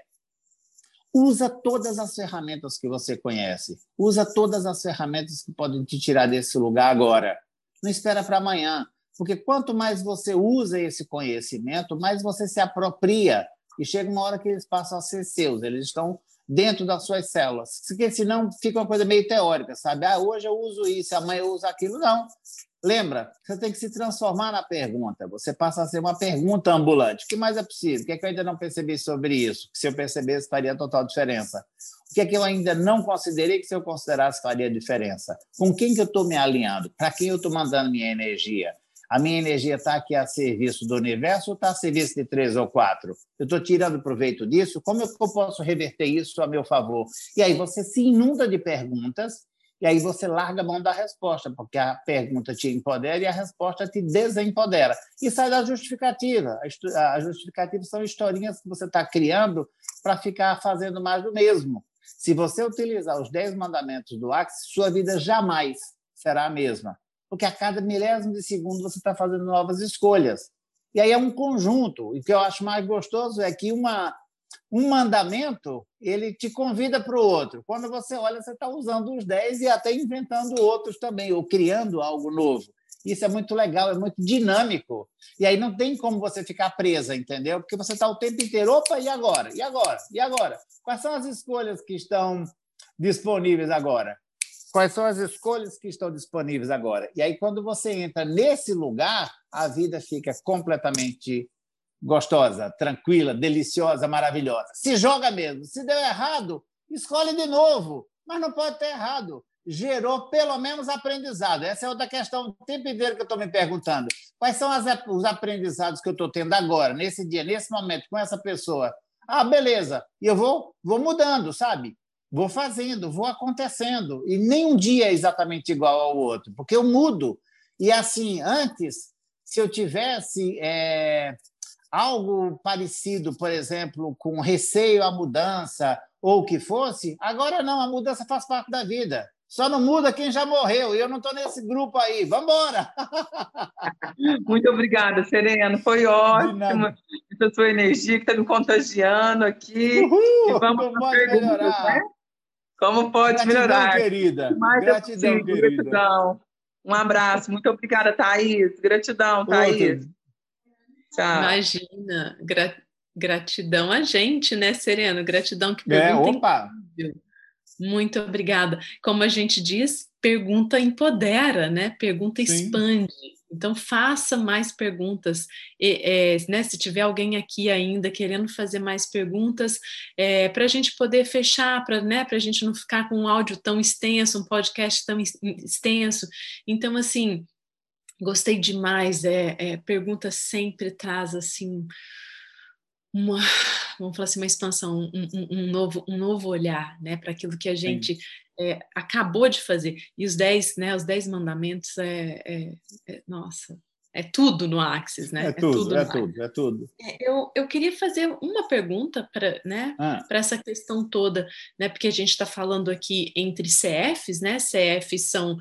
Usa todas as ferramentas que você conhece. Usa todas as ferramentas que podem te tirar desse lugar agora. Não espera para amanhã, porque quanto mais você usa esse conhecimento, mais você se apropria e chega uma hora que eles passam a ser seus. Eles estão dentro das suas células. Porque senão fica uma coisa meio teórica, sabe? Ah, hoje eu uso isso, amanhã eu uso aquilo. Não. Lembra, você tem que se transformar na pergunta. Você passa a ser uma pergunta ambulante. O que mais é possível? O que, é que eu ainda não percebi sobre isso? Que se eu percebesse, faria total diferença. O que é que eu ainda não considerei que se eu considerasse faria diferença? Com quem que eu estou me alinhando? Para quem eu estou mandando minha energia? A minha energia está aqui a serviço do universo ou está a serviço de três ou quatro? Eu estou tirando proveito disso? Como eu posso reverter isso a meu favor? E aí você se inunda de perguntas e aí você larga a mão da resposta, porque a pergunta te empodera e a resposta te desempodera. E sai da justificativa. A justificativa são historinhas que você está criando para ficar fazendo mais do mesmo. Se você utilizar os dez mandamentos do Axis, sua vida jamais será a mesma, porque a cada milésimo de segundo você está fazendo novas escolhas. E aí é um conjunto. E o que eu acho mais gostoso é que uma um mandamento ele te convida para o outro. Quando você olha, você está usando os dez e até inventando outros também, ou criando algo novo. Isso é muito legal, é muito dinâmico. E aí não tem como você ficar presa, entendeu? Porque você está o tempo inteiro, opa, e agora? E agora? E agora? Quais são as escolhas que estão disponíveis agora? Quais são as escolhas que estão disponíveis agora? E aí, quando você entra nesse lugar, a vida fica completamente gostosa, tranquila, deliciosa, maravilhosa. Se joga mesmo. Se deu errado, escolhe de novo. Mas não pode ter errado. Gerou pelo menos aprendizado. Essa é outra questão o tempo inteiro que eu estou me perguntando. Quais são as, os aprendizados que eu estou tendo agora, nesse dia, nesse momento, com essa pessoa? Ah, beleza. E eu vou, vou mudando, sabe? Vou fazendo, vou acontecendo. E nenhum dia é exatamente igual ao outro, porque eu mudo. E assim, antes, se eu tivesse é, algo parecido, por exemplo, com receio à mudança ou o que fosse, agora não, a mudança faz parte da vida. Só não muda quem já morreu, e eu não estou nesse grupo aí. Vamos embora! Muito obrigada, Serena. Foi ótimo essa sua energia que está me contagiando aqui. Uhul, e vamos como pode melhorar? Né? Como pode Gratidão, melhorar? querida. Mais Gratidão, possível. querida. Gratidão. Um abraço. Muito obrigada, Thaís. Gratidão, Thaís. Outro. Tchau. Imagina, gra gratidão a gente, né, Sereno? Gratidão que é, pergunta. É, opa! Incrível. Muito obrigada. Como a gente diz, pergunta empodera, né? Pergunta Sim. Então, faça mais perguntas. E, é, né, se tiver alguém aqui ainda querendo fazer mais perguntas, é, para a gente poder fechar, para né, a gente não ficar com um áudio tão extenso, um podcast tão extenso. Então, assim, Gostei demais. É, é, pergunta sempre traz assim uma, vamos falar assim, uma expansão, um, um, um novo, um novo olhar, né, para aquilo que a gente é, acabou de fazer. E os dez, né, os dez mandamentos é, é, é nossa, é tudo no Axis, né? É, é tudo, tudo é tudo, é tudo. Eu, eu queria fazer uma pergunta para né, ah. essa questão toda, né? Porque a gente está falando aqui entre CFs, né? CFs são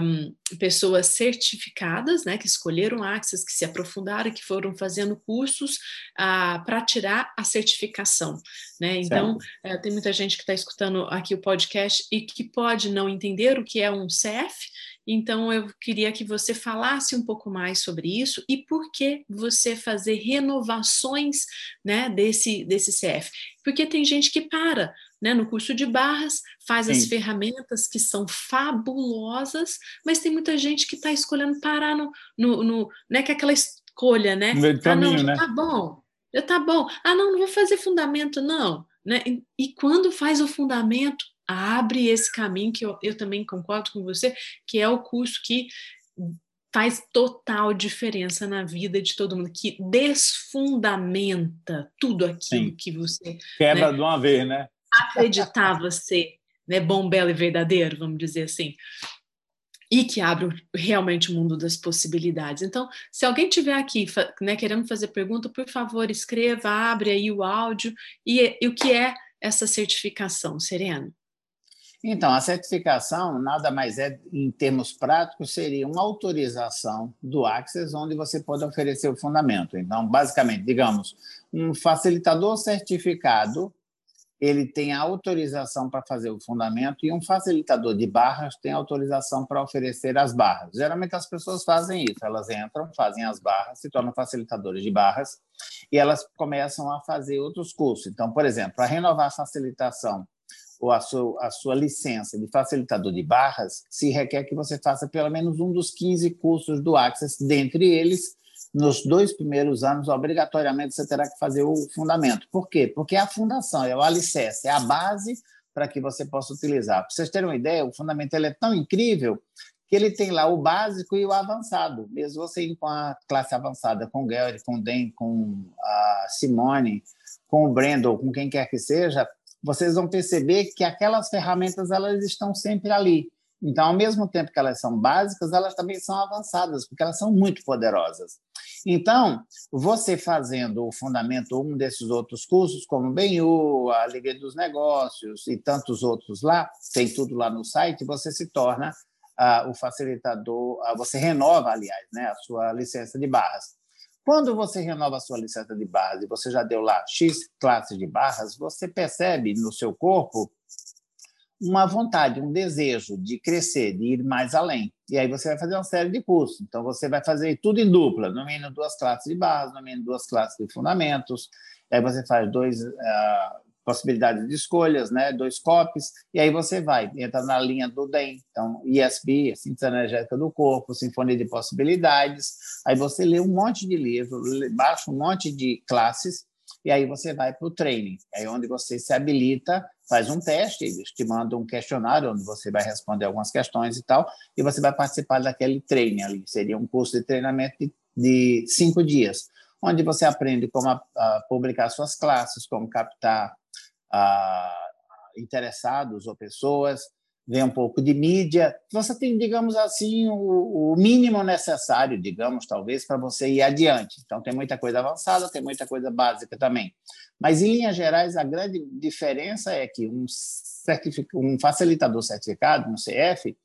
um, pessoas certificadas, né? Que escolheram Axis, que se aprofundaram, que foram fazendo cursos uh, para tirar a certificação, né? Então, uh, tem muita gente que está escutando aqui o podcast e que pode não entender o que é um CF, então, eu queria que você falasse um pouco mais sobre isso e por que você fazer renovações né, desse, desse CF. Porque tem gente que para né, no curso de barras, faz Sim. as ferramentas que são fabulosas, mas tem muita gente que está escolhendo parar no, no, no né, que é aquela escolha, né? No caminho, ah, não, né? tá bom, eu tá bom. Ah, não, não vou fazer fundamento, não. Né? E, e quando faz o fundamento, abre esse caminho que eu, eu também concordo com você, que é o curso que faz total diferença na vida de todo mundo, que desfundamenta tudo aquilo Sim. que você quebra né, de uma vez, né? Acreditava ser né, bom, belo e verdadeiro, vamos dizer assim. E que abre realmente o mundo das possibilidades. Então, se alguém tiver aqui né, querendo fazer pergunta, por favor, escreva, abre aí o áudio. E, e o que é essa certificação, Sereno? Então, a certificação nada mais é, em termos práticos, seria uma autorização do Access, onde você pode oferecer o fundamento. Então, basicamente, digamos, um facilitador certificado ele tem a autorização para fazer o fundamento e um facilitador de barras tem autorização para oferecer as barras. Geralmente as pessoas fazem isso, elas entram, fazem as barras, se tornam facilitadores de barras e elas começam a fazer outros cursos. Então, por exemplo, para renovar a facilitação ou a sua, a sua licença de facilitador de barras, se requer que você faça pelo menos um dos 15 cursos do Access, dentre eles nos dois primeiros anos, obrigatoriamente você terá que fazer o fundamento. Por quê? Porque é a fundação, é o alicerce, é a base para que você possa utilizar. Para vocês terem uma ideia, o fundamento é tão incrível que ele tem lá o básico e o avançado. Mesmo você ir com a classe avançada, com o Gary, com o Den, com a Simone, com o Brandon, com quem quer que seja, vocês vão perceber que aquelas ferramentas elas estão sempre ali. Então, ao mesmo tempo que elas são básicas, elas também são avançadas, porque elas são muito poderosas. Então, você fazendo o fundamento um desses outros cursos, como o BenU, a Liga dos Negócios e tantos outros lá, tem tudo lá no site, você se torna uh, o facilitador, uh, você renova, aliás, né, a sua licença de barras. Quando você renova a sua licença de barras e você já deu lá X classes de barras, você percebe no seu corpo uma vontade, um desejo de crescer, de ir mais além. E aí você vai fazer uma série de cursos. Então você vai fazer tudo em dupla, no mínimo duas classes de base, no mínimo duas classes de fundamentos. Aí você faz dois uh, possibilidades de escolhas, né, dois copies, e aí você vai entra na linha do DEM, então ISB, síntese energética do corpo, sinfonia de possibilidades. Aí você lê um monte de livro, baixa um monte de classes e aí você vai para o training, é onde você se habilita, faz um teste, eles te mandam um questionário onde você vai responder algumas questões e tal, e você vai participar daquele training ali. Seria um curso de treinamento de, de cinco dias, onde você aprende como a, a publicar suas classes, como captar a, interessados ou pessoas, vê um pouco de mídia. Você tem, digamos assim, o, o mínimo necessário, digamos, talvez, para você ir adiante. Então, tem muita coisa avançada, tem muita coisa básica também. Mas, em linhas gerais, a grande diferença é que um, um facilitador certificado, um CF,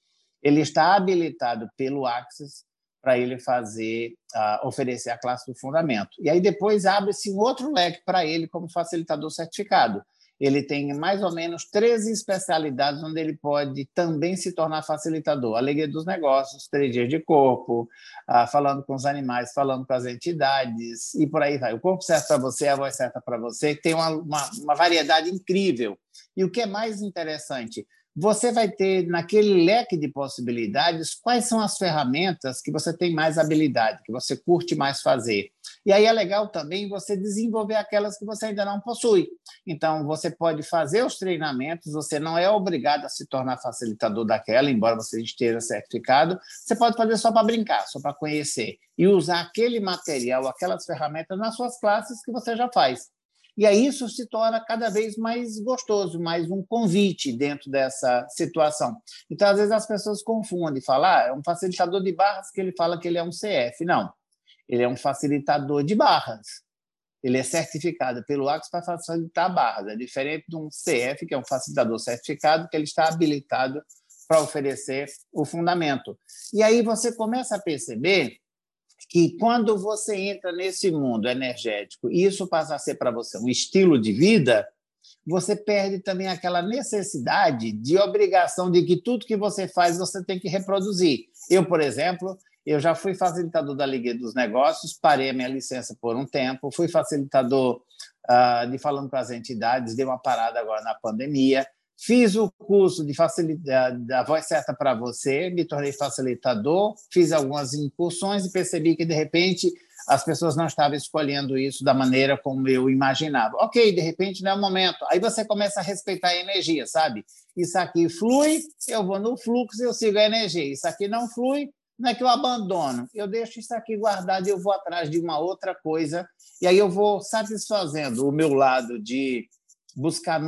ele está habilitado pelo Access para ele fazer, uh, oferecer a classe do fundamento. E aí depois abre-se um outro leque para ele como facilitador certificado ele tem mais ou menos 13 especialidades onde ele pode também se tornar facilitador. Alegria dos negócios, três dias de corpo, ah, falando com os animais, falando com as entidades, e por aí vai. O corpo certo para você, a voz certa para você, tem uma, uma, uma variedade incrível. E o que é mais interessante, você vai ter naquele leque de possibilidades quais são as ferramentas que você tem mais habilidade, que você curte mais fazer. E aí é legal também você desenvolver aquelas que você ainda não possui. Então, você pode fazer os treinamentos, você não é obrigado a se tornar facilitador daquela, embora você esteja certificado, você pode fazer só para brincar, só para conhecer, e usar aquele material, aquelas ferramentas nas suas classes que você já faz. E aí isso se torna cada vez mais gostoso, mais um convite dentro dessa situação. Então, às vezes, as pessoas confundem, falam, ah, é um facilitador de barras que ele fala que ele é um CF. Não, ele é um facilitador de barras. Ele é certificado pelo ACS para facilitar barras. É diferente de um CF, que é um facilitador certificado, que ele está habilitado para oferecer o fundamento. E aí você começa a perceber que quando você entra nesse mundo energético e isso passa a ser para você um estilo de vida, você perde também aquela necessidade de obrigação de que tudo que você faz você tem que reproduzir. Eu, por exemplo, eu já fui facilitador da Liga dos Negócios, parei a minha licença por um tempo, fui facilitador uh, de falando para as entidades, dei uma parada agora na pandemia, Fiz o curso de facilidade da voz certa para você, me tornei facilitador, fiz algumas incursões e percebi que de repente as pessoas não estavam escolhendo isso da maneira como eu imaginava. Ok, de repente não é o momento. Aí você começa a respeitar a energia, sabe? Isso aqui flui, eu vou no fluxo eu sigo a energia. Isso aqui não flui, não é que eu abandono. Eu deixo isso aqui guardado e eu vou atrás de uma outra coisa. E aí eu vou satisfazendo o meu lado de buscar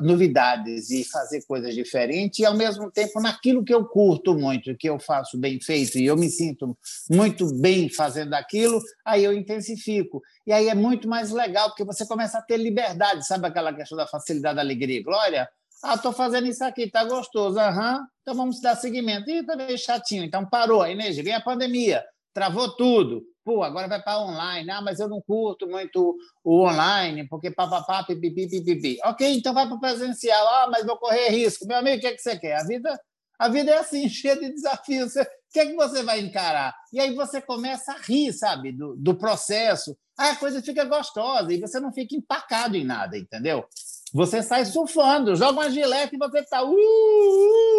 novidades e fazer coisas diferentes, e ao mesmo tempo naquilo que eu curto muito, que eu faço bem feito e eu me sinto muito bem fazendo aquilo, aí eu intensifico. E aí é muito mais legal, porque você começa a ter liberdade, sabe aquela questão da facilidade, da alegria e glória? Ah, estou fazendo isso aqui, está gostoso, aham, então vamos dar seguimento. Ih, está meio chatinho, então parou a energia, vem a pandemia, travou tudo. Pô, agora vai para online. Ah, mas eu não curto muito o online, porque papapá, pipipi, pipipi. Ok, então vai para o presencial. Ah, mas vou correr risco. Meu amigo, o que, é que você quer? A vida, a vida é assim, cheia de desafios. O que é que você vai encarar? E aí você começa a rir, sabe, do, do processo. Ah, a coisa fica gostosa e você não fica empacado em nada, entendeu? Você sai surfando, joga uma gilete e você está. Uh, uh,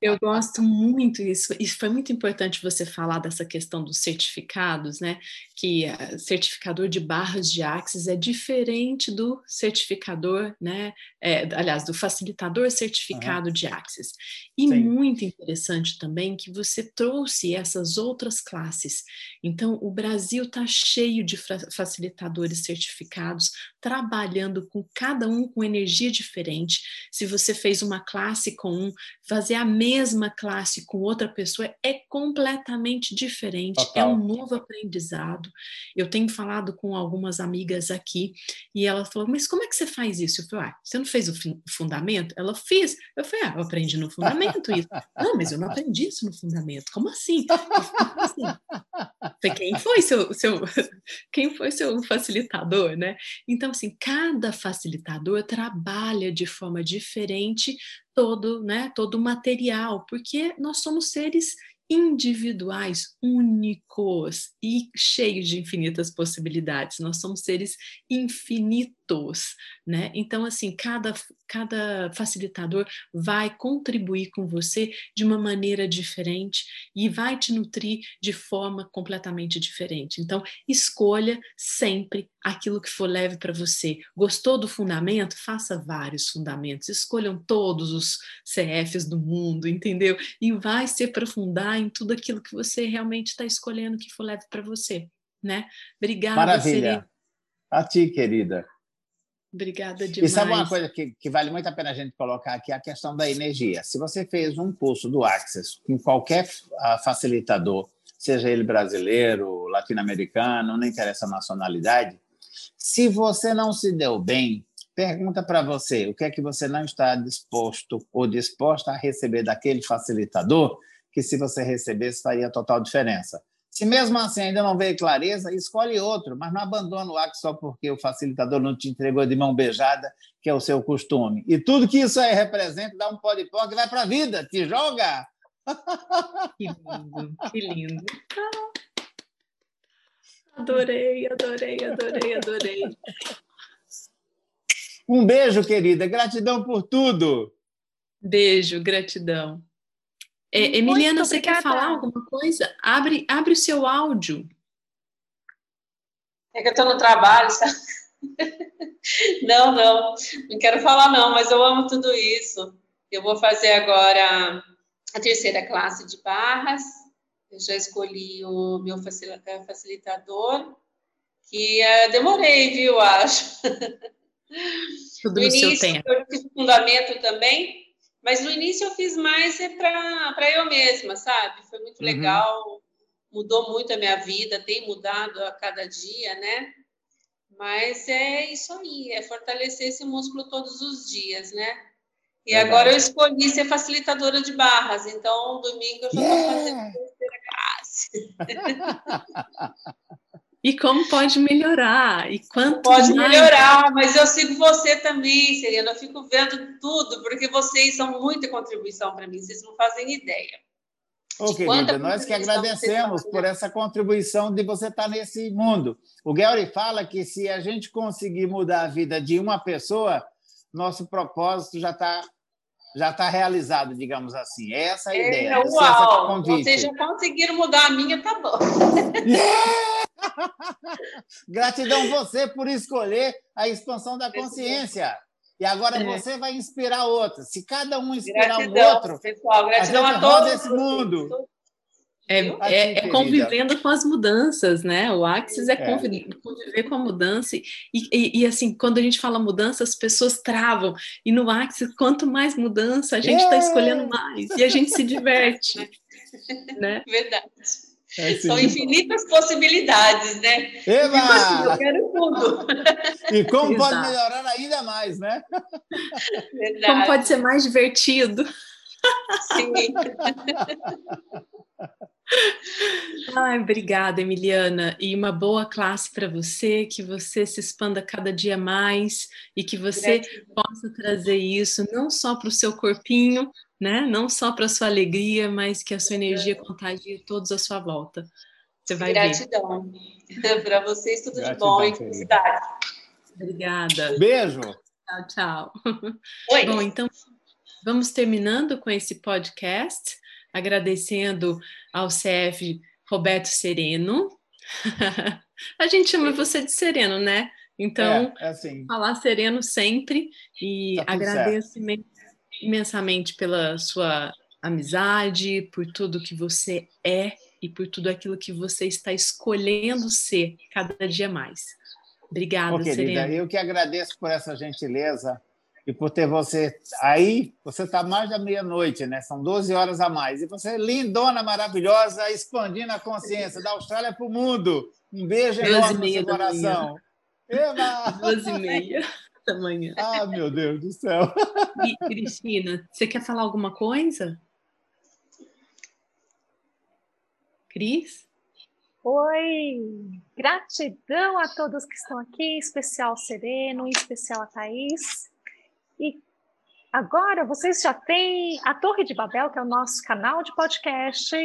eu gosto muito isso. Isso foi muito importante você falar dessa questão dos certificados, né? Que uh, certificador de barras de Axis é diferente do certificador, né? É, aliás, do facilitador certificado uhum. de Axis. E Sim. muito interessante também que você trouxe essas outras classes. Então, o Brasil está cheio de facilitadores certificados, trabalhando com cada um com energia diferente. Se você fez uma classe com um, fazer a mesma classe com outra pessoa é completamente diferente, Total. é um novo aprendizado. Eu tenho falado com algumas amigas aqui e ela falou: Mas como é que você faz isso? Eu falei: ah, Você não fez o fundamento? Ela fez. Eu falei: Ah, eu aprendi no fundamento isso. não, mas eu não aprendi isso no fundamento. Como assim? Como assim? Falei, quem foi seu, seu quem foi seu facilitador, né? Então assim, cada facilitador trabalha de forma diferente todo, né, todo o material, porque nós somos seres individuais, únicos e cheios de infinitas possibilidades. Nós somos seres infinitos, né? Então, assim, cada, cada facilitador vai contribuir com você de uma maneira diferente e vai te nutrir de forma completamente diferente. Então, escolha sempre aquilo que for leve para você. Gostou do fundamento? Faça vários fundamentos. Escolham todos os CFs do mundo, entendeu? E vai se aprofundar em tudo aquilo que você realmente está escolhendo que for leve para você, né? Obrigada, Maravilha. Siri. A ti, querida. Obrigada demais. E sabe uma coisa que, que vale muito a pena a gente colocar aqui? A questão da energia. Se você fez um curso do Access com qualquer ah, facilitador, seja ele brasileiro, latino-americano, não interessa a nacionalidade, se você não se deu bem, pergunta para você o que é que você não está disposto ou disposta a receber daquele facilitador, que se você recebesse faria total diferença. Se mesmo assim ainda não veio clareza, escolhe outro, mas não abandona o acto só porque o facilitador não te entregou de mão beijada, que é o seu costume. E tudo que isso aí representa, dá um pó de pó que vai para a vida, te joga! Que lindo, que lindo. Adorei, adorei, adorei, adorei. Um beijo, querida. Gratidão por tudo. Beijo, gratidão. É, Emiliana, você quer falar alguma coisa? Abre, abre o seu áudio. É que eu estou no trabalho, sabe? Não, não, não quero falar não, mas eu amo tudo isso. Eu vou fazer agora a terceira classe de barras. Eu já escolhi o meu facilitador, que uh, demorei, viu, acho. Tudo no, no início, seu tempo. Eu fiz fundamento também, mas no início eu fiz mais é para eu mesma, sabe? Foi muito uhum. legal, mudou muito a minha vida, tem mudado a cada dia, né? Mas é isso aí, é fortalecer esse músculo todos os dias, né? E agora eu escolhi ser facilitadora de barras, então domingo eu já estou yeah! fazendo terceira classe. E como pode melhorar? E quanto pode mais... melhorar, mas eu sigo você também, Serena. Eu fico vendo tudo, porque vocês são muita contribuição para mim, vocês não fazem ideia. Ô, querida, nós que agradecemos por essa contribuição de você estar nesse mundo. O Gary fala que se a gente conseguir mudar a vida de uma pessoa, nosso propósito já está já está realizado, digamos assim. É essa a é, ideia. É, uau! Vocês já conseguiram mudar a minha, tá bom. Yeah! Gratidão você por escolher a expansão da consciência. E agora é. você vai inspirar outros. Se cada um inspirar gratidão, um outro, pessoal, gratidão a, a todos esse mundo. É, é, é, convivendo com as mudanças, né? O Axis é, é. conviver, conviver com a mudança. E, e, e, assim, quando a gente fala mudança, as pessoas travam. E no Axis, quanto mais mudança, a gente está escolhendo mais. E a gente se diverte. né? Verdade. É São infinitas possibilidades, né? Eba! Tipo assim, eu quero tudo. E como pode melhorar ainda mais, né? Verdade. Como pode ser mais divertido. Sim. Ai, obrigada, Emiliana. E uma boa classe para você, que você se expanda cada dia mais e que você Gratidão. possa trazer isso não só para o seu corpinho, né? Não só para a sua alegria, mas que a sua energia contagie todos à sua volta. Você vai Gratidão. para vocês, tudo Gratidão, de bom e felicidade. Obrigada. Beijo. Tchau, tchau. Oi. Bom, então vamos terminando com esse podcast, agradecendo ao CF Roberto Sereno. A gente chama você de Sereno, né? Então, é, é assim. falar sereno sempre e tá agradeço certo. imensamente pela sua amizade, por tudo que você é e por tudo aquilo que você está escolhendo ser cada dia mais. Obrigada, Ô, querida, Eu que agradeço por essa gentileza e por ter você aí. Você está mais da meia-noite, né? São 12 horas a mais. E você, lindona, maravilhosa, expandindo a consciência da Austrália para o mundo. Um beijo enorme no seu coração. Eva! 12 e meia da manhã. Ah, meu Deus do céu. E, Cristina, você quer falar alguma coisa? Cris? Oi, gratidão a todos que estão aqui, em especial Sereno, em especial a Thaís. Agora vocês já têm a Torre de Babel, que é o nosso canal de podcast,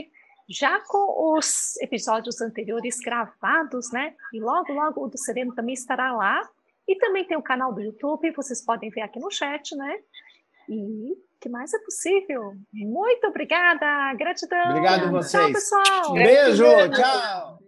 já com os episódios anteriores gravados, né? E logo, logo o do Sereno também estará lá. E também tem o canal do YouTube, vocês podem ver aqui no chat, né? E que mais é possível. Muito obrigada, gratidão. Obrigado a vocês. Tchau, pessoal. Beijo, tchau.